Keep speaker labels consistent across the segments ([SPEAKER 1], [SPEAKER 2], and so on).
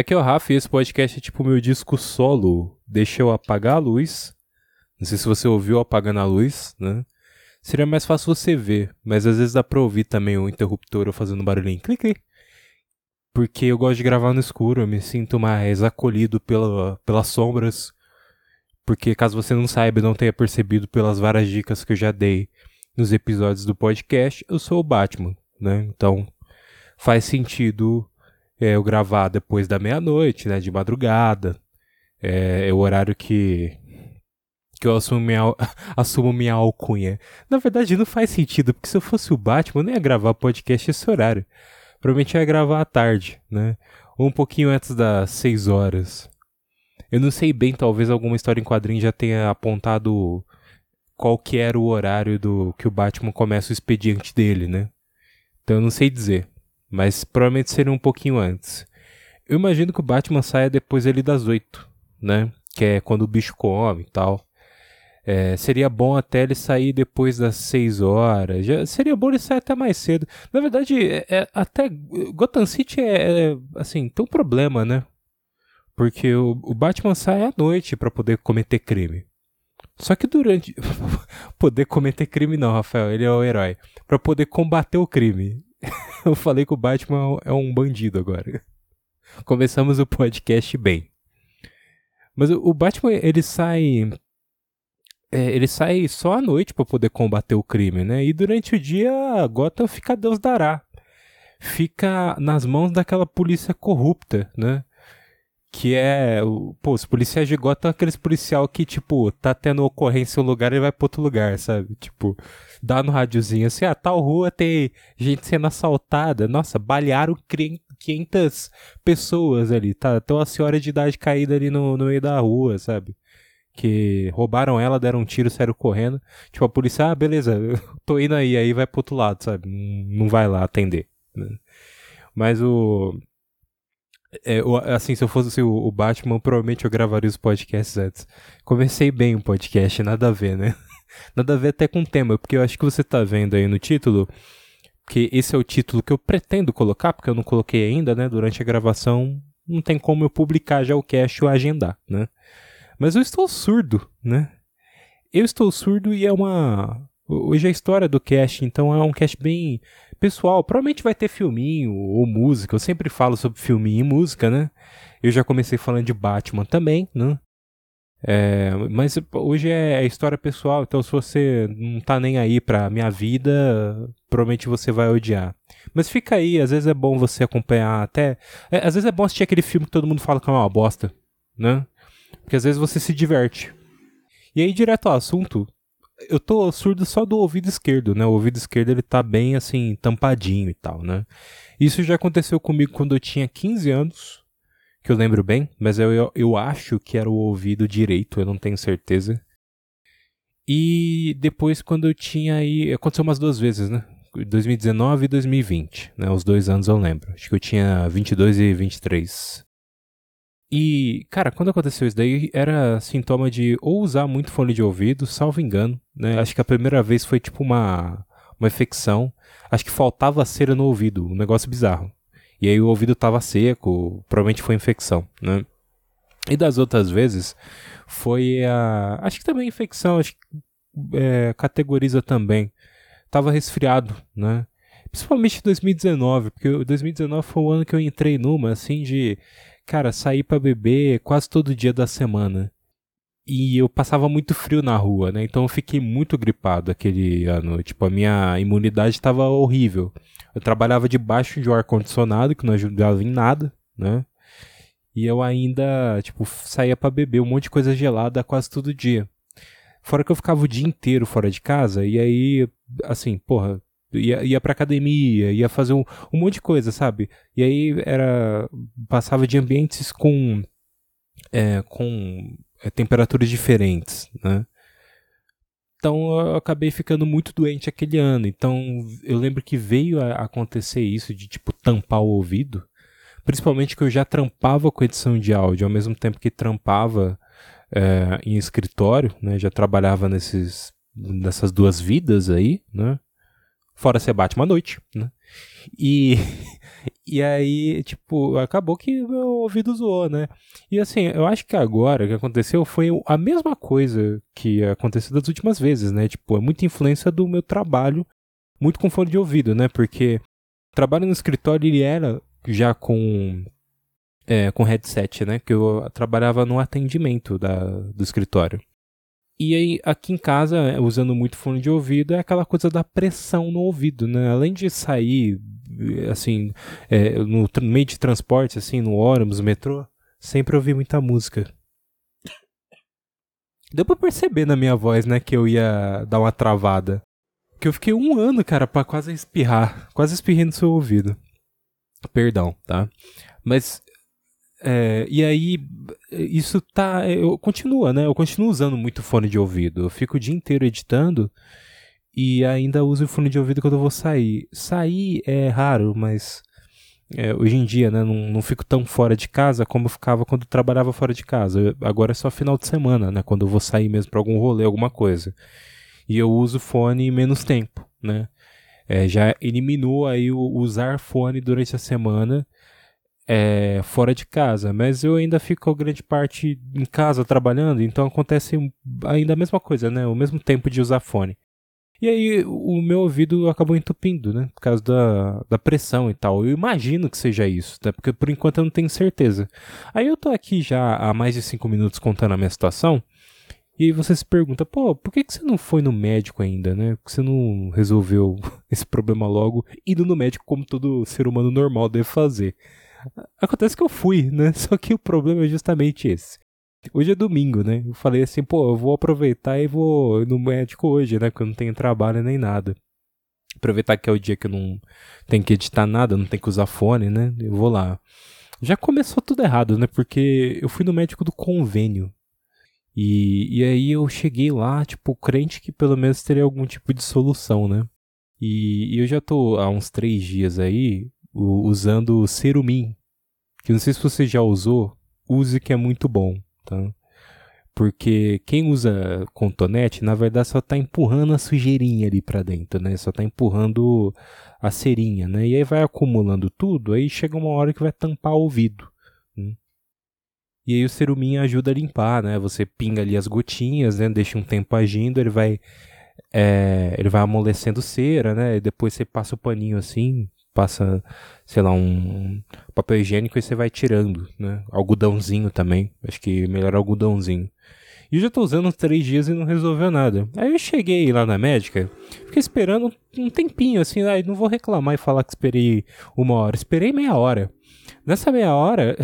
[SPEAKER 1] Aqui é o Rafa e esse podcast é tipo meu disco solo. Deixa eu apagar a luz. Não sei se você ouviu apagando a luz, né? Seria mais fácil você ver, mas às vezes dá pra ouvir também o interruptor fazendo barulhinho. Clique. Porque eu gosto de gravar no escuro, eu me sinto mais acolhido pela, pelas sombras. Porque caso você não saiba e não tenha percebido pelas várias dicas que eu já dei nos episódios do podcast, eu sou o Batman, né? Então faz sentido é, eu gravar depois da meia-noite, né? De madrugada. É, é, o horário que, que eu assumo minha, assumo minha alcunha. Na verdade, não faz sentido, porque se eu fosse o Batman, eu não ia gravar podcast esse horário. Provavelmente ia gravar à tarde, né? Ou um pouquinho antes das 6 horas. Eu não sei bem, talvez alguma história em quadrinho já tenha apontado qual que era o horário do que o Batman começa o expediente dele, né? Então eu não sei dizer mas provavelmente seria um pouquinho antes. Eu imagino que o Batman saia depois ali das 8, né? Que é quando o bicho come e tal. É, seria bom até ele sair depois das 6 horas. Já, seria bom ele sair até mais cedo. Na verdade, é, é, até Gotham City é, é, assim, tem um problema, né? Porque o, o Batman sai à noite para poder cometer crime. Só que durante. poder cometer crime, não, Rafael, ele é o herói. Para poder combater o crime. eu falei que o Batman é um bandido agora. Começamos o podcast bem. Mas o Batman, ele sai. É, ele sai só à noite para poder combater o crime, né? E durante o dia, Gotham fica Deus dará. Fica nas mãos daquela polícia corrupta, né? Que é. Pô, os policiais de Gotham aqueles policial que, tipo, tá tendo ocorrência em um lugar e vai pra outro lugar, sabe? Tipo, dá no rádiozinho assim, ah, tal rua tem gente sendo assaltada. Nossa, balearam 500 pessoas ali, tá? Tem uma senhora de idade caída ali no, no meio da rua, sabe? Que roubaram ela, deram um tiro, saíram correndo. Tipo, a polícia, ah, beleza, tô indo aí, aí vai pro outro lado, sabe? Não vai lá atender. Né? Mas o. É, assim, se eu fosse o Batman, provavelmente eu gravaria os podcasts antes. Comecei bem o podcast, nada a ver, né? Nada a ver até com o tema, porque eu acho que você está vendo aí no título, que esse é o título que eu pretendo colocar, porque eu não coloquei ainda, né? Durante a gravação, não tem como eu publicar já o cast ou agendar, né? Mas eu estou surdo, né? Eu estou surdo e é uma. Hoje é a história do cast, então é um cast bem pessoal. Provavelmente vai ter filminho ou música. Eu sempre falo sobre filminho e música, né? Eu já comecei falando de Batman também, né? É, mas hoje é história pessoal, então se você não tá nem aí pra minha vida, provavelmente você vai odiar. Mas fica aí, às vezes é bom você acompanhar até. É, às vezes é bom assistir aquele filme que todo mundo fala que é uma bosta, né? Porque às vezes você se diverte. E aí, direto ao assunto, eu tô surdo só do ouvido esquerdo, né? O ouvido esquerdo ele tá bem assim, tampadinho e tal, né? Isso já aconteceu comigo quando eu tinha 15 anos que eu lembro bem, mas eu, eu, eu acho que era o ouvido direito, eu não tenho certeza. E depois, quando eu tinha aí. Aconteceu umas duas vezes, né? 2019 e 2020, né? Os dois anos eu lembro. Acho que eu tinha 22 e 23. E, cara, quando aconteceu isso daí, era sintoma de ou usar muito fone de ouvido, salvo engano, né? Acho que a primeira vez foi tipo uma, uma infecção. Acho que faltava cera no ouvido, um negócio bizarro. E aí o ouvido estava seco, provavelmente foi infecção, né? E das outras vezes foi a. Acho que também infecção, acho que é, categoriza também. Tava resfriado, né? Principalmente em 2019, porque 2019 foi o ano que eu entrei numa, assim, de, cara, sair para beber quase todo dia da semana. E eu passava muito frio na rua, né? Então eu fiquei muito gripado aquele ano. Tipo, a minha imunidade estava horrível. Eu trabalhava debaixo de um ar-condicionado, que não ajudava em nada, né? E eu ainda, tipo, saía para beber um monte de coisa gelada quase todo dia. Fora que eu ficava o dia inteiro fora de casa, e aí, assim, porra, ia, ia pra academia, ia fazer um, um monte de coisa, sabe? E aí era. passava de ambientes com. É, com é, temperaturas diferentes, né? Então eu acabei ficando muito doente aquele ano. Então eu lembro que veio a acontecer isso de tipo tampar o ouvido, principalmente que eu já trampava com edição de áudio ao mesmo tempo que trampava é, em escritório, né? Já trabalhava nesses nessas duas vidas aí, né? Fora ser Batman à noite, né? E, e aí, tipo, acabou que meu ouvido zoou, né? E assim, eu acho que agora o que aconteceu foi a mesma coisa que aconteceu das últimas vezes, né? Tipo, é muita influência do meu trabalho, muito com fone de ouvido, né? Porque o trabalho no escritório ele era já com é, com headset, né? Que eu trabalhava no atendimento da, do escritório. E aí, aqui em casa, usando muito fone de ouvido, é aquela coisa da pressão no ouvido, né? Além de sair, assim, é, no meio de transporte, assim, no ônibus, metrô, sempre ouvi muita música. Deu pra perceber na minha voz, né, que eu ia dar uma travada. Que eu fiquei um ano, cara, pra quase espirrar. Quase espirrei no seu ouvido. Perdão, tá? Mas é, e aí, isso tá. Eu, continua, né? Eu continuo usando muito fone de ouvido. Eu fico o dia inteiro editando e ainda uso o fone de ouvido quando eu vou sair. Sair é raro, mas é, hoje em dia, né? Não, não fico tão fora de casa como eu ficava quando eu trabalhava fora de casa. Eu, agora é só final de semana, né? Quando eu vou sair mesmo para algum rolê, alguma coisa. E eu uso fone menos tempo, né? É, já eliminou aí o usar fone durante a semana é, fora de casa, mas eu ainda fico grande parte em casa trabalhando, então acontece ainda a mesma coisa, né? O mesmo tempo de usar fone. E aí o meu ouvido acabou entupindo, né? Por causa da, da pressão e tal. Eu imagino que seja isso, né? Porque por enquanto eu não tenho certeza. Aí eu tô aqui já há mais de cinco minutos contando a minha situação. E aí você se pergunta, pô, por que, que você não foi no médico ainda, né? Por que você não resolveu esse problema logo indo no médico como todo ser humano normal deve fazer? Acontece que eu fui, né? Só que o problema é justamente esse. Hoje é domingo, né? Eu falei assim, pô, eu vou aproveitar e vou no médico hoje, né? Porque eu não tenho trabalho nem nada. Aproveitar que é o dia que eu não tenho que editar nada, não tenho que usar fone, né? Eu vou lá. Já começou tudo errado, né? Porque eu fui no médico do convênio. E, e aí eu cheguei lá, tipo, crente que pelo menos teria algum tipo de solução, né? E, e eu já tô há uns três dias aí usando o Cerumin, que não sei se você já usou, use que é muito bom, tá? Porque quem usa contonete, na verdade, só está empurrando a sujeirinha ali para dentro, né? Só está empurrando a cerinha, né? E aí vai acumulando tudo, aí chega uma hora que vai tampar o ouvido. Né? E aí o cerumin ajuda a limpar, né? Você pinga ali as gotinhas, né? Deixa um tempo agindo, ele vai é, ele vai amolecendo cera, né? E depois você passa o paninho assim, passa, sei lá, um papel higiênico e você vai tirando, né? Algodãozinho também. Acho que melhor algodãozinho. E eu já tô usando três dias e não resolveu nada. Aí eu cheguei lá na médica, fiquei esperando um tempinho, assim, aí não vou reclamar e falar que esperei uma hora. Esperei meia hora. Nessa meia hora,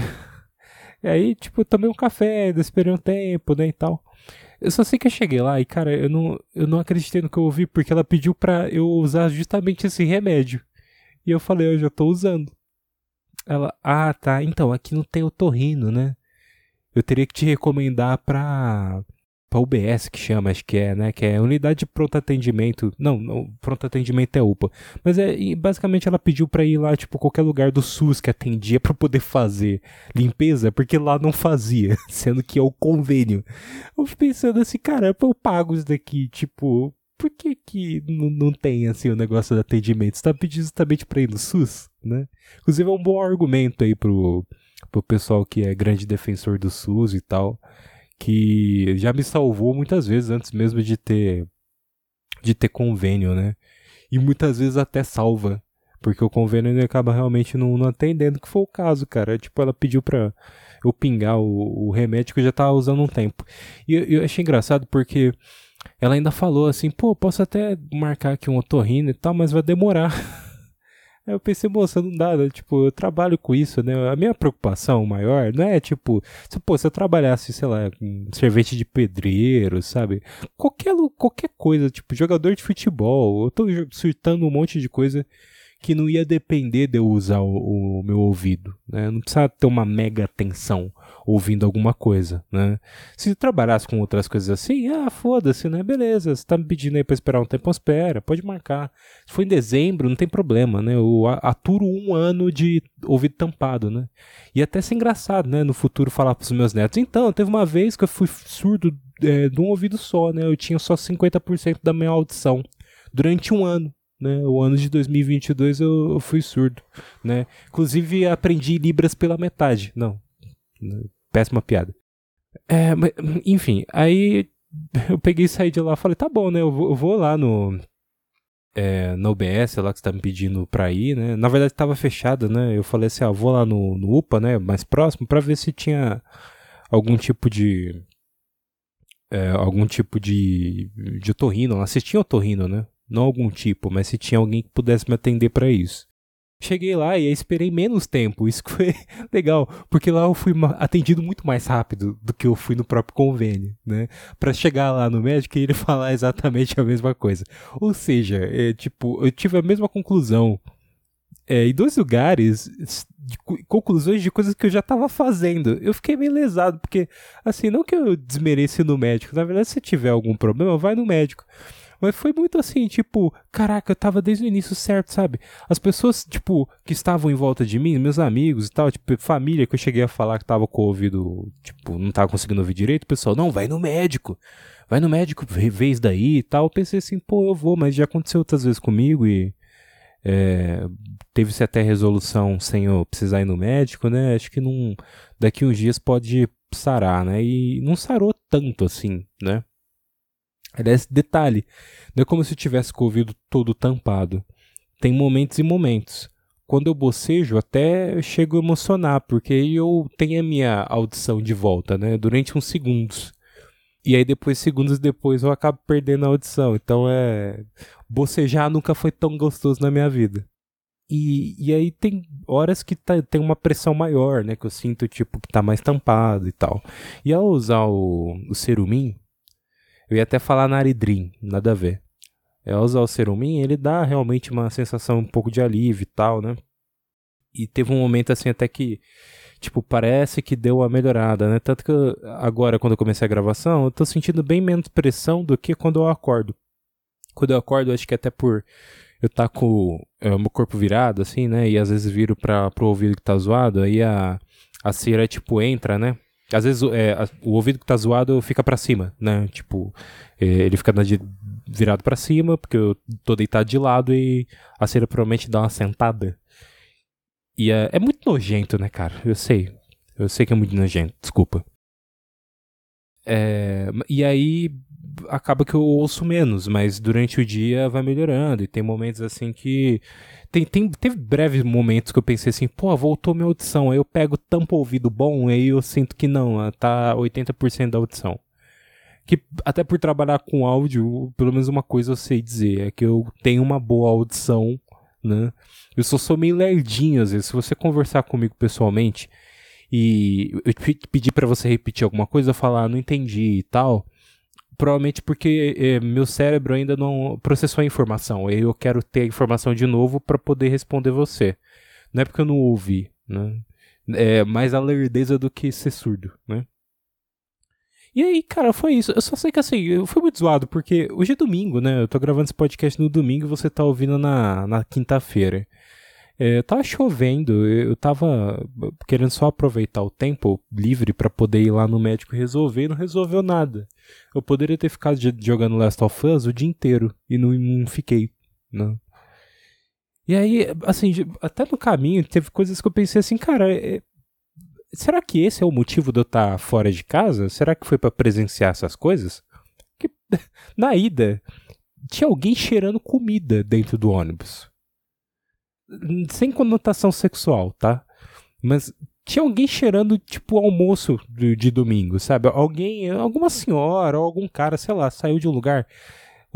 [SPEAKER 1] aí, tipo, tomei um café, esperei um tempo, né, e tal. Eu só sei que eu cheguei lá e, cara, eu não, eu não acreditei no que eu ouvi, porque ela pediu pra eu usar justamente esse remédio. E eu falei, eu já tô usando. Ela, ah, tá. Então, aqui não tem o torrino, né? Eu teria que te recomendar pra, pra UBS, que chama, acho que é, né? Que é Unidade de Pronto Atendimento. Não, não Pronto Atendimento é UPA. Mas é, basicamente ela pediu pra ir lá, tipo, qualquer lugar do SUS que atendia pra poder fazer limpeza, porque lá não fazia, sendo que é o convênio. Eu pensando assim, caramba, eu pago isso daqui, tipo, por que que não tem, assim, o negócio do atendimento? Você tá pedindo justamente pra ir no SUS, né? Inclusive é um bom argumento aí pro, pro pessoal que é grande defensor do SUS e tal, que já me salvou muitas vezes antes mesmo de ter de ter convênio, né? E muitas vezes até salva, porque o convênio ele acaba realmente não, não atendendo, que foi o caso, cara. Tipo, ela pediu pra eu pingar o, o remédio que eu já tava usando um tempo. E eu, eu achei engraçado porque ela ainda falou assim, pô, posso até marcar aqui um otorrino e tal, mas vai demorar. Aí eu pensei, moça, não dá, né? Tipo, eu trabalho com isso, né? A minha preocupação maior não é, tipo, se, pô, se eu trabalhasse, sei lá, com servente de pedreiro, sabe? Qualquer, qualquer coisa, tipo, jogador de futebol, eu tô surtando um monte de coisa que não ia depender de eu usar o, o meu ouvido, né? Não precisa ter uma mega atenção ouvindo alguma coisa, né? Se trabalhasse com outras coisas assim, ah, foda-se, né? Beleza, você tá me pedindo aí pra esperar um tempo, espera, pode marcar. Se for em dezembro, não tem problema, né? Eu aturo um ano de ouvido tampado, né? E até ser engraçado, né? No futuro falar pros meus netos, então, teve uma vez que eu fui surdo é, de um ouvido só, né? Eu tinha só 50% da minha audição durante um ano. Né? O ano de 2022 eu, eu fui surdo, né? Inclusive aprendi Libras pela metade. Não, péssima piada. É, mas, enfim, aí eu peguei e saí de lá falei, tá bom, né? Eu vou, eu vou lá no. É, na UBS lá que você tá me pedindo pra ir, né? Na verdade tava fechada, né? Eu falei assim, ah, vou lá no, no UPA, né? Mais próximo, pra ver se tinha algum tipo de. É, algum tipo de. de otorrino. Lá. Vocês tinham otorrino, né? Não algum tipo, mas se tinha alguém que pudesse me atender para isso. Cheguei lá e esperei menos tempo. Isso foi legal, porque lá eu fui atendido muito mais rápido do que eu fui no próprio convênio, né? Para chegar lá no médico e ele falar exatamente a mesma coisa. Ou seja, é, tipo, eu tive a mesma conclusão é, em dois lugares, de conclusões de coisas que eu já estava fazendo. Eu fiquei meio lesado, porque, assim, não que eu desmereci no médico, na verdade, se tiver algum problema, vai no médico. Mas foi muito assim, tipo, caraca, eu tava desde o início certo, sabe? As pessoas, tipo, que estavam em volta de mim, meus amigos e tal, tipo, família que eu cheguei a falar que tava com o ouvido, tipo, não tava conseguindo ouvir direito, o pessoal, não, vai no médico. Vai no médico, vez daí e tal. Eu pensei assim, pô, eu vou, mas já aconteceu outras vezes comigo e é, teve-se até resolução sem eu precisar ir no médico, né? Acho que não, daqui uns dias pode sarar, né? E não sarou tanto assim, né? Aliás, detalhe, não é como se eu tivesse com o ouvido todo tampado. Tem momentos e momentos. Quando eu bocejo, até chego a emocionar, porque aí eu tenho a minha audição de volta, né? Durante uns segundos. E aí depois, segundos depois, eu acabo perdendo a audição. Então é. Bocejar nunca foi tão gostoso na minha vida. E, e aí tem horas que tá, tem uma pressão maior, né? Que eu sinto, tipo, que tá mais tampado e tal. E ao usar o, o Cerumin, eu ia até falar Naridrim, nada a ver. É, usar o Serumin, ele dá realmente uma sensação um pouco de alívio e tal, né? E teve um momento assim até que, tipo, parece que deu uma melhorada, né? Tanto que eu, agora, quando eu comecei a gravação, eu tô sentindo bem menos pressão do que quando eu acordo. Quando eu acordo, acho que até por eu tá com é, o meu corpo virado, assim, né? E às vezes viro para pro ouvido que tá zoado, aí a, a cera, tipo, entra, né? Às vezes é, o ouvido que tá zoado fica para cima, né? Tipo, é, ele fica de, virado para cima, porque eu tô deitado de lado e a cera provavelmente dá uma sentada. E é, é muito nojento, né, cara? Eu sei. Eu sei que é muito nojento, desculpa. É, e aí acaba que eu ouço menos, mas durante o dia vai melhorando. E tem momentos assim que tem, tem, teve breves momentos que eu pensei assim, pô, voltou minha audição. Aí eu pego tampa ouvido bom, aí eu sinto que não, tá 80% da audição. Que até por trabalhar com áudio, pelo menos uma coisa eu sei dizer, é que eu tenho uma boa audição, né? Eu só sou meio lerdinho às vezes. Se você conversar comigo pessoalmente e eu pedir para você repetir alguma coisa, eu falar, ah, não entendi e tal provavelmente porque é, meu cérebro ainda não processou a informação. Eu quero ter a informação de novo para poder responder você. Não é porque eu não ouvi, né? É mais a lerdeza do que ser surdo, né? E aí, cara, foi isso. Eu só sei que assim, eu fui muito zoado, porque hoje é domingo, né? Eu tô gravando esse podcast no domingo e você tá ouvindo na, na quinta-feira. É, tava chovendo, eu tava querendo só aproveitar o tempo livre para poder ir lá no médico resolver e não resolveu nada. Eu poderia ter ficado jogando Last of Us o dia inteiro e não, não fiquei, né? E aí, assim, até no caminho teve coisas que eu pensei assim, cara, é, será que esse é o motivo de eu estar tá fora de casa? Será que foi para presenciar essas coisas? Que na ida tinha alguém cheirando comida dentro do ônibus sem conotação sexual, tá? Mas tinha alguém cheirando, tipo, almoço de, de domingo, sabe? Alguém, alguma senhora ou algum cara, sei lá, saiu de um lugar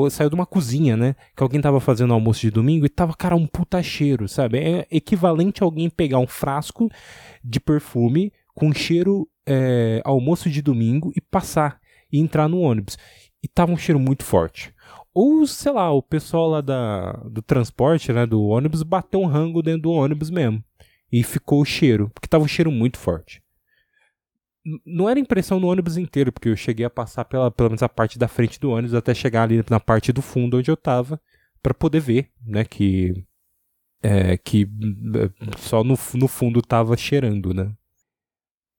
[SPEAKER 1] saiu de uma cozinha, né? Que alguém tava fazendo almoço de domingo e tava, cara, um puta cheiro, sabe? É equivalente a alguém pegar um frasco de perfume com cheiro é, almoço de domingo e passar e entrar no ônibus. E tava um cheiro muito forte. Ou, sei lá, o pessoal lá da, do transporte, né, do ônibus, bateu um rango dentro do ônibus mesmo. E ficou o cheiro, porque tava um cheiro muito forte. Não era impressão no ônibus inteiro, porque eu cheguei a passar pela, pelo menos a parte da frente do ônibus até chegar ali na parte do fundo onde eu tava, para poder ver, né, que é, que é, só no, no fundo tava cheirando, né.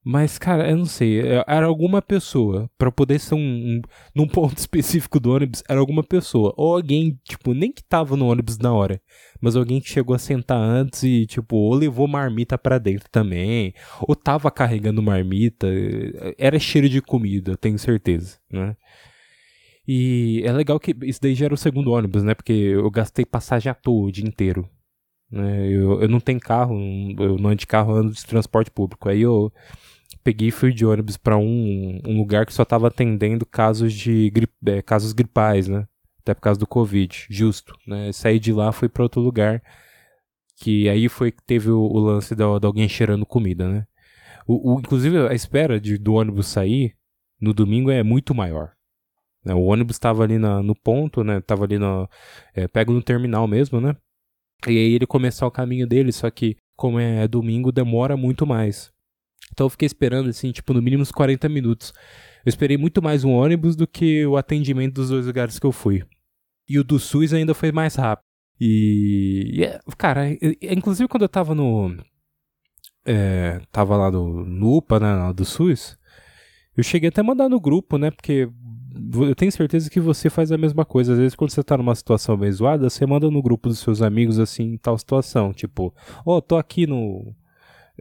[SPEAKER 1] Mas, cara, eu não sei. É, era alguma pessoa. para poder ser um, um. Num ponto específico do ônibus, era alguma pessoa. Ou alguém, tipo, nem que tava no ônibus na hora. Mas alguém que chegou a sentar antes e, tipo, ou levou marmita para dentro também. Ou tava carregando marmita. Era cheiro de comida, tenho certeza, né? E é legal que isso daí já era o segundo ônibus, né? Porque eu gastei passagem à toa o dia inteiro. Né? Eu, eu não tenho carro, eu não ando de carro, eu ando de transporte público. Aí eu peguei e fui de ônibus para um, um lugar que só estava atendendo casos de gripe, é, casos gripais, né? Até por causa do Covid, justo. Né? Saí de lá, fui para outro lugar. Que aí foi que teve o, o lance de alguém cheirando comida, né? O, o, inclusive, a espera de, do ônibus sair no domingo é muito maior. Né? O ônibus estava ali na, no ponto, né? Tava ali no. É, pego no terminal mesmo, né? E aí ele começar o caminho dele, só que, como é domingo, demora muito mais. Então eu fiquei esperando, assim, tipo, no mínimo uns 40 minutos. Eu esperei muito mais um ônibus do que o atendimento dos dois lugares que eu fui. E o do SUS ainda foi mais rápido. E, é, cara, inclusive quando eu tava no. É, tava lá no, no UPA, né, do SUS, eu cheguei até a mandar no grupo, né, porque eu tenho certeza que você faz a mesma coisa. Às vezes, quando você tá numa situação meio zoada, você manda no grupo dos seus amigos assim, tal situação. Tipo, ó, oh, tô aqui no.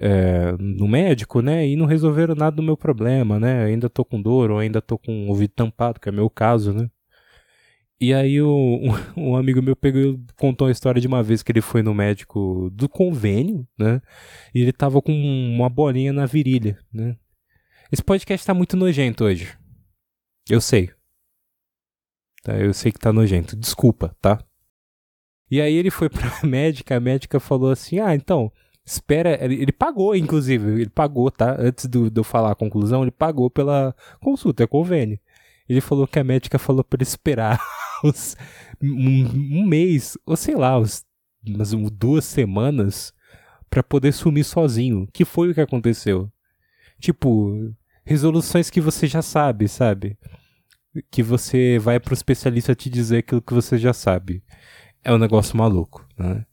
[SPEAKER 1] É, no médico, né? E não resolveram nada do meu problema, né? Ainda tô com dor, ou ainda tô com o ouvido tampado, que é meu caso, né? E aí um, um amigo meu pegou contou a história de uma vez que ele foi no médico do convênio, né? E ele tava com uma bolinha na virilha, né? Esse podcast tá muito nojento hoje. Eu sei. Tá, eu sei que tá nojento. Desculpa, tá? E aí ele foi pra médica, a médica falou assim: ah, então, espera. Ele pagou, inclusive, ele pagou, tá? Antes do, de eu falar a conclusão, ele pagou pela consulta, é convênio. Ele falou que a médica falou para esperar uns, um, um, mês, ou sei lá, uns, umas duas semanas para poder sumir sozinho. Que foi o que aconteceu? Tipo, resoluções que você já sabe, sabe? que você vai pro especialista te dizer aquilo que você já sabe. É um negócio maluco, né?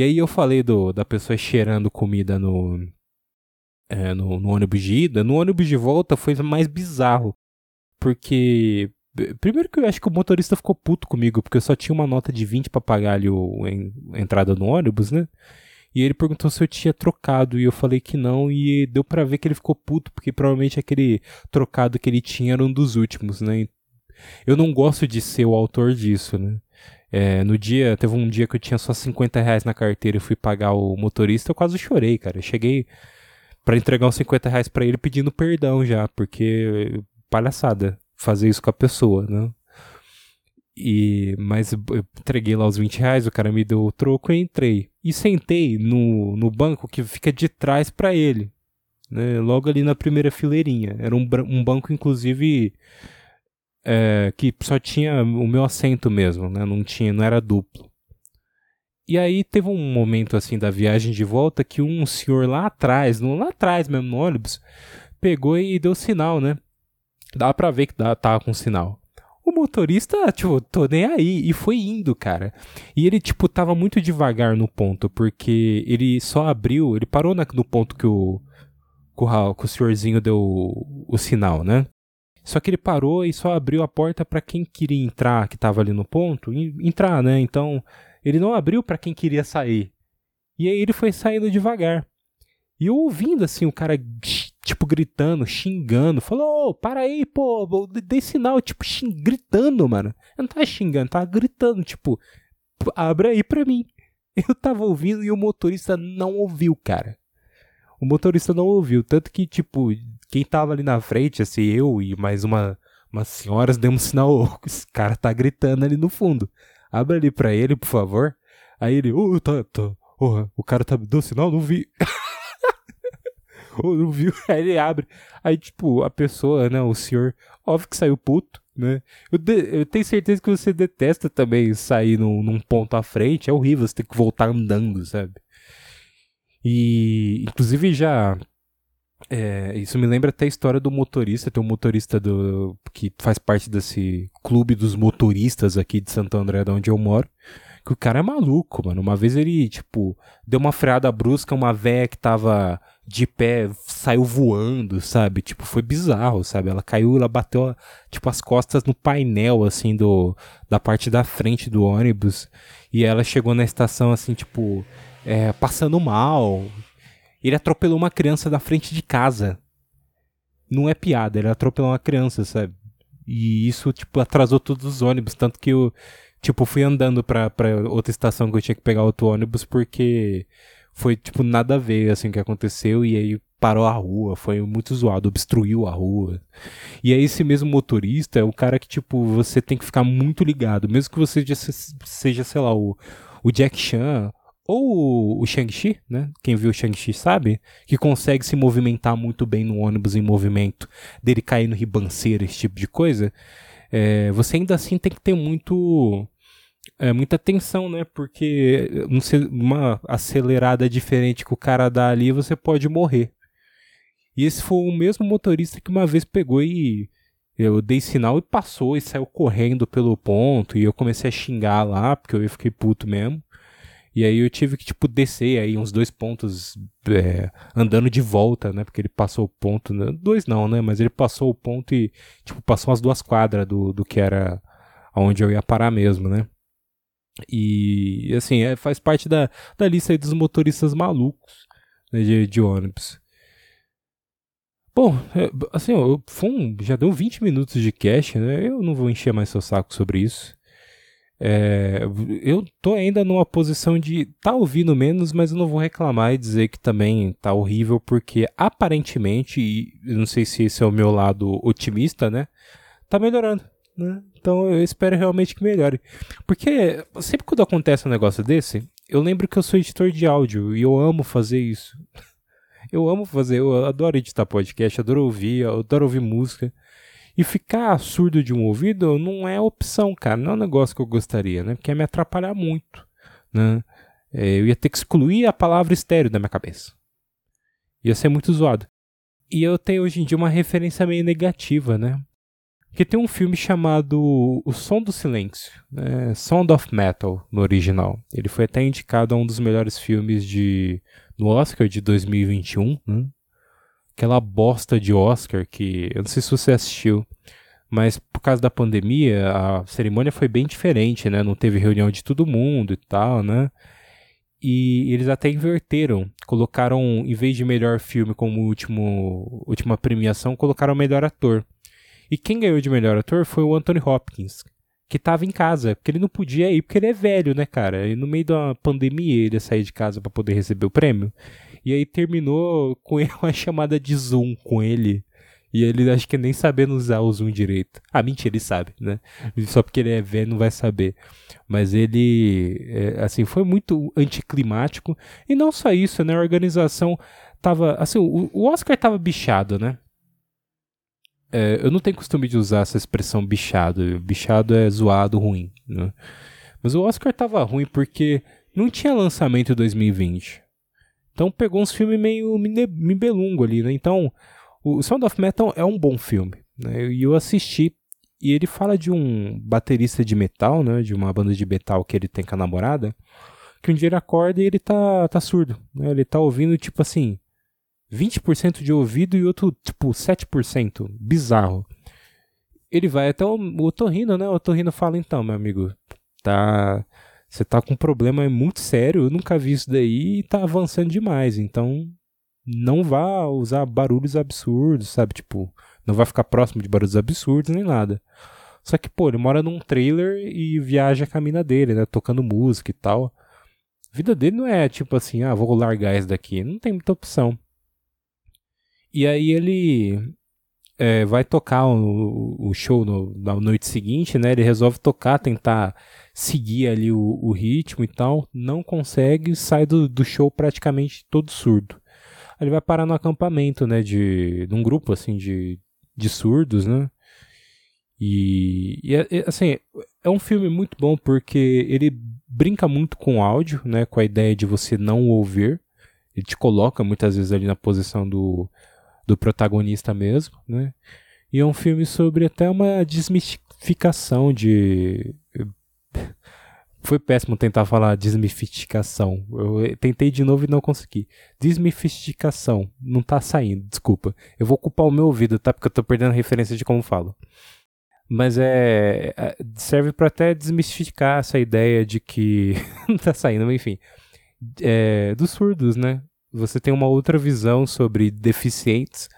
[SPEAKER 1] E aí eu falei do, da pessoa cheirando comida no, é, no, no, ônibus de ida. No ônibus de volta foi mais bizarro. Porque. Primeiro que eu acho que o motorista ficou puto comigo, porque eu só tinha uma nota de 20 para pagar ali o, a entrada no ônibus, né? E ele perguntou se eu tinha trocado e eu falei que não e deu para ver que ele ficou puto porque provavelmente aquele trocado que ele tinha era um dos últimos, né? Eu não gosto de ser o autor disso, né? É, no dia, teve um dia que eu tinha só 50 reais na carteira e fui pagar o motorista, eu quase chorei, cara. Eu cheguei para entregar uns 50 reais pra ele pedindo perdão já, porque palhaçada fazer isso com a pessoa, né? E, mas eu entreguei lá os 20 reais, o cara me deu o troco e entrei. E sentei no, no banco que fica de trás para ele. Né, logo ali na primeira fileirinha. Era um, um banco, inclusive, é, que só tinha o meu assento mesmo, né? Não tinha, não era duplo. E aí teve um momento assim da viagem de volta que um senhor lá atrás, no, lá atrás mesmo no ônibus, pegou e deu sinal, né? Dá pra ver que dá, tava com sinal o motorista, tipo, tô nem aí. E foi indo, cara. E ele, tipo, tava muito devagar no ponto, porque ele só abriu, ele parou na, no ponto que o, que o, que o senhorzinho deu o, o sinal, né? Só que ele parou e só abriu a porta para quem queria entrar, que tava ali no ponto, entrar, né? Então, ele não abriu para quem queria sair. E aí ele foi saindo devagar. E eu ouvindo assim o cara tipo, gritando, xingando. Falou, oh, para aí, pô, dei sinal, tipo, xing, gritando, mano. Eu não tava xingando, tava gritando, tipo, abre aí pra mim. Eu tava ouvindo e o motorista não ouviu, cara. O motorista não ouviu, tanto que, tipo, quem tava ali na frente, assim, eu e mais uma, umas senhoras, demos um sinal, oh, esse cara tá gritando ali no fundo. Abre ali pra ele, por favor. Aí ele, oh, tá, tá, oh, o cara tá dando sinal, não vi. não viu? Aí ele abre. Aí, tipo, a pessoa, né, o senhor, óbvio que saiu puto, né? Eu, de, eu tenho certeza que você detesta também sair num, num ponto à frente. É horrível você ter que voltar andando, sabe? E, inclusive, já é, isso me lembra até a história do motorista. Tem um motorista do, que faz parte desse clube dos motoristas aqui de Santo André, de onde eu moro, que o cara é maluco, mano. Uma vez ele, tipo, deu uma freada brusca, uma véia que tava de pé saiu voando, sabe? Tipo, foi bizarro, sabe? Ela caiu, ela bateu, tipo, as costas no painel, assim, do, da parte da frente do ônibus. E ela chegou na estação, assim, tipo, é, passando mal. Ele atropelou uma criança da frente de casa. Não é piada, ele atropelou uma criança, sabe? E isso, tipo, atrasou todos os ônibus. Tanto que eu, tipo, fui andando pra, pra outra estação que eu tinha que pegar outro ônibus porque foi, tipo, nada a ver, assim, que aconteceu. E aí parou a rua, foi muito zoado, obstruiu a rua. E aí esse mesmo motorista é o cara que, tipo, você tem que ficar muito ligado. Mesmo que você seja, sei lá, o, o Jack Chan ou o Shang-Chi, né? Quem viu o Shang-Chi sabe que consegue se movimentar muito bem no ônibus em movimento, dele cair no ribanceiro, esse tipo de coisa. É, você ainda assim tem que ter muito é, muita atenção, né? Porque uma acelerada diferente que o cara dá ali, você pode morrer. E esse foi o mesmo motorista que uma vez pegou e eu dei sinal e passou e saiu correndo pelo ponto e eu comecei a xingar lá, porque eu fiquei puto mesmo. E aí eu tive que, tipo, descer aí uns dois pontos é, andando de volta, né? Porque ele passou o ponto. Né? Dois não, né? Mas ele passou o ponto e, tipo, passou as duas quadras do, do que era onde eu ia parar mesmo, né? E, assim, é, faz parte da, da lista aí dos motoristas malucos né, de, de ônibus. Bom, é, assim, um, já deu 20 minutos de cast, né? Eu não vou encher mais seu saco sobre isso. É, eu tô ainda numa posição de tá ouvindo menos, mas eu não vou reclamar e dizer que também tá horrível, porque aparentemente, e não sei se esse é o meu lado otimista, né? Tá melhorando, né? Então eu espero realmente que melhore. Porque sempre quando acontece um negócio desse, eu lembro que eu sou editor de áudio e eu amo fazer isso. eu amo fazer, eu adoro editar podcast, adoro ouvir, adoro ouvir música. E ficar surdo de um ouvido não é opção, cara. Não é um negócio que eu gostaria, né? Porque ia me atrapalhar muito, né? É, eu ia ter que excluir a palavra estéreo da minha cabeça. Ia ser muito zoado. E eu tenho hoje em dia uma referência meio negativa, né? Porque tem um filme chamado O Som do Silêncio, né? Sound of Metal, no original. Ele foi até indicado a um dos melhores filmes de no Oscar de 2021, né? Aquela bosta de Oscar que eu não sei se você assistiu, mas por causa da pandemia a cerimônia foi bem diferente, né? Não teve reunião de todo mundo e tal, né? E eles até inverteram, colocaram em vez de melhor filme como último última premiação, colocaram melhor ator. E quem ganhou de melhor ator foi o Anthony Hopkins, que estava em casa, porque ele não podia ir porque ele é velho, né, cara? E no meio da pandemia ele ia sair de casa para poder receber o prêmio. E aí terminou com uma chamada de Zoom com ele. E ele acho que nem sabendo usar o Zoom direito. Ah, mentira, ele sabe, né? Só porque ele é velho não vai saber. Mas ele, é, assim, foi muito anticlimático. E não só isso, né? A organização tava. Assim, o, o Oscar tava bichado, né? É, eu não tenho costume de usar essa expressão bichado. Bichado é zoado, ruim, né? Mas o Oscar tava ruim porque não tinha lançamento em 2020. Então pegou uns filmes meio mibelungo ali, né? Então, o Sound of Metal é um bom filme, né? E eu assisti e ele fala de um baterista de metal, né? De uma banda de metal que ele tem com a namorada, que um dia ele acorda e ele tá, tá surdo, né? Ele tá ouvindo, tipo assim, 20% de ouvido e outro, tipo, 7%. Bizarro. Ele vai até o, o otorrino, né? O otorrino fala, então, meu amigo, tá você tá com um problema muito sério, eu nunca vi isso daí e tá avançando demais. Então, não vá usar barulhos absurdos, sabe? Tipo, não vai ficar próximo de barulhos absurdos nem nada. Só que, pô, ele mora num trailer e viaja a caminha dele, né? Tocando música e tal. A vida dele não é tipo assim, ah, vou largar isso daqui. Não tem muita opção. E aí ele é, vai tocar o, o show no, na noite seguinte, né? Ele resolve tocar, tentar seguir ali o, o ritmo e tal, não consegue, sai do, do show praticamente todo surdo. Aí ele vai parar no acampamento, né, de, de um grupo, assim, de, de surdos, né, e, e, assim, é um filme muito bom porque ele brinca muito com o áudio, né, com a ideia de você não ouvir, ele te coloca muitas vezes ali na posição do, do protagonista mesmo, né, e é um filme sobre até uma desmistificação de Foi péssimo tentar falar desmistificação. Eu tentei de novo e não consegui. Desmistificação. Não tá saindo, desculpa. Eu vou culpar o meu ouvido, tá? Porque eu tô perdendo referência de como falo. Mas é. é serve para até desmistificar essa ideia de que. não tá saindo, enfim. É, dos surdos, né? Você tem uma outra visão sobre deficientes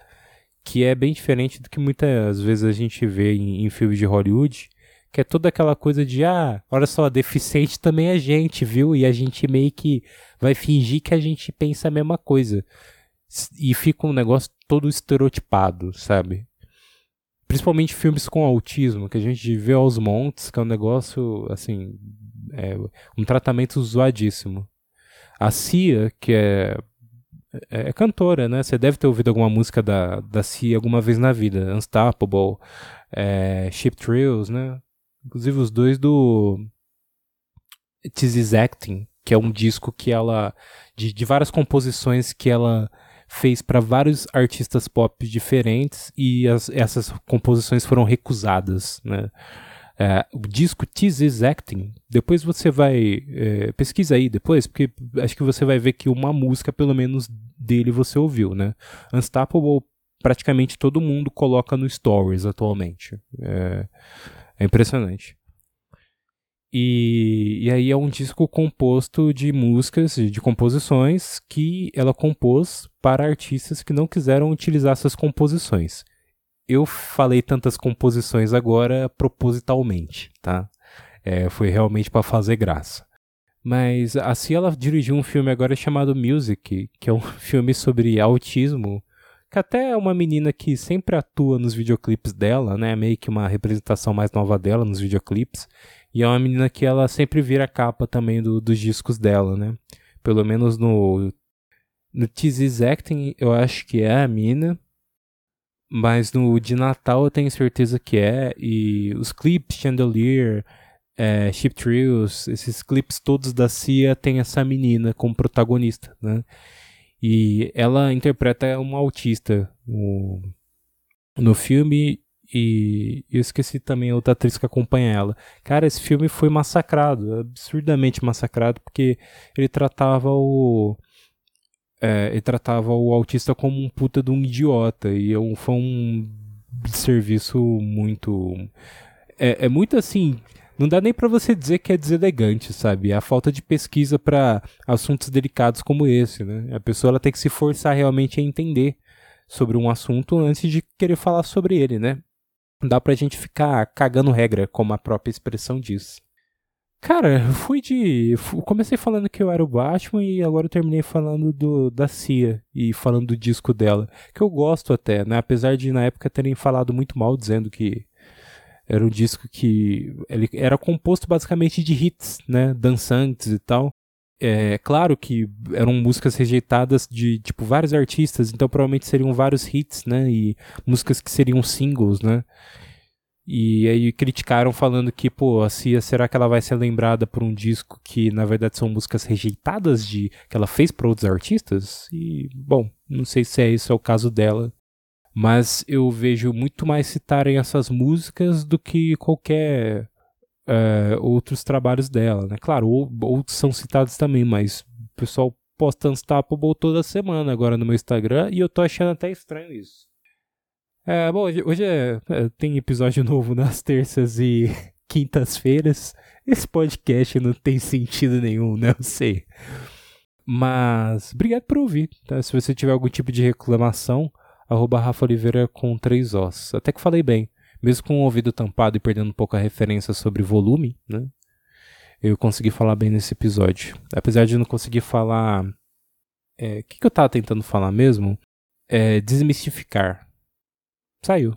[SPEAKER 1] que é bem diferente do que muitas vezes a gente vê em, em filmes de Hollywood que é toda aquela coisa de, ah, olha só, deficiente também é gente, viu? E a gente meio que vai fingir que a gente pensa a mesma coisa. E fica um negócio todo estereotipado, sabe? Principalmente filmes com autismo, que a gente vê aos montes, que é um negócio, assim, é um tratamento zoadíssimo. A Cia, que é, é, é cantora, né? Você deve ter ouvido alguma música da, da Cia alguma vez na vida. Unstoppable, é, Ship Trails, né? Inclusive os dois do It Is Acting, que é um disco que ela. de, de várias composições que ela fez para vários artistas pop diferentes e as, essas composições foram recusadas, né? É, o disco This Is Acting, depois você vai. É, pesquisa aí depois, porque acho que você vai ver que uma música, pelo menos, dele você ouviu, né? Unstoppable, praticamente todo mundo coloca no Stories atualmente. É, é impressionante. E, e aí é um disco composto de músicas, de composições que ela compôs para artistas que não quiseram utilizar essas composições. Eu falei tantas composições agora propositalmente, tá? É, foi realmente para fazer graça. Mas assim ela dirigiu um filme agora chamado Music, que é um filme sobre autismo que até é uma menina que sempre atua nos videoclipes dela, né? Meio que uma representação mais nova dela nos videoclipes. E é uma menina que ela sempre vira capa também do, dos discos dela, né? Pelo menos no. No Teases Acting eu acho que é a mina. Mas no de Natal eu tenho certeza que é. E os clipes, Chandelier, é, Ship Trios, esses clipes todos da Cia tem essa menina como protagonista, né? E ela interpreta uma autista no, no filme e eu esqueci também a outra atriz que acompanha ela. Cara, esse filme foi massacrado, absurdamente massacrado, porque ele tratava o. É, tratava o autista como um puta de um idiota. E eu, foi um serviço muito. É, é muito assim não dá nem para você dizer que é deselegante, sabe? A falta de pesquisa para assuntos delicados como esse, né? A pessoa ela tem que se forçar realmente a entender sobre um assunto antes de querer falar sobre ele, né? Não dá pra gente ficar cagando regra, como a própria expressão diz. Cara, eu fui de. Comecei falando que eu era o Batman e agora eu terminei falando do, da Cia e falando do disco dela. Que eu gosto até, né? Apesar de na época terem falado muito mal, dizendo que era um disco que ele era composto basicamente de hits, né, dançantes e tal. É claro que eram músicas rejeitadas de tipo vários artistas, então provavelmente seriam vários hits, né, e músicas que seriam singles, né. E aí criticaram falando que, pô, a Cia, será que ela vai ser lembrada por um disco que na verdade são músicas rejeitadas de que ela fez para outros artistas? E bom, não sei se é esse é o caso dela mas eu vejo muito mais citarem essas músicas do que qualquer é, outros trabalhos dela, né? Claro, ou, outros são citados também, mas o pessoal posta Unstoppable toda semana agora no meu Instagram e eu tô achando até estranho isso. É, bom, hoje, hoje é, é, tem episódio novo nas terças e quintas-feiras. Esse podcast não tem sentido nenhum, né? Eu sei. Mas, obrigado por ouvir. Tá? Se você tiver algum tipo de reclamação, arroba Rafa Oliveira com três Os. Até que falei bem. Mesmo com o ouvido tampado e perdendo um pouco a referência sobre volume, né? Eu consegui falar bem nesse episódio. Apesar de não conseguir falar. O é, que, que eu tava tentando falar mesmo? É desmistificar. Saiu.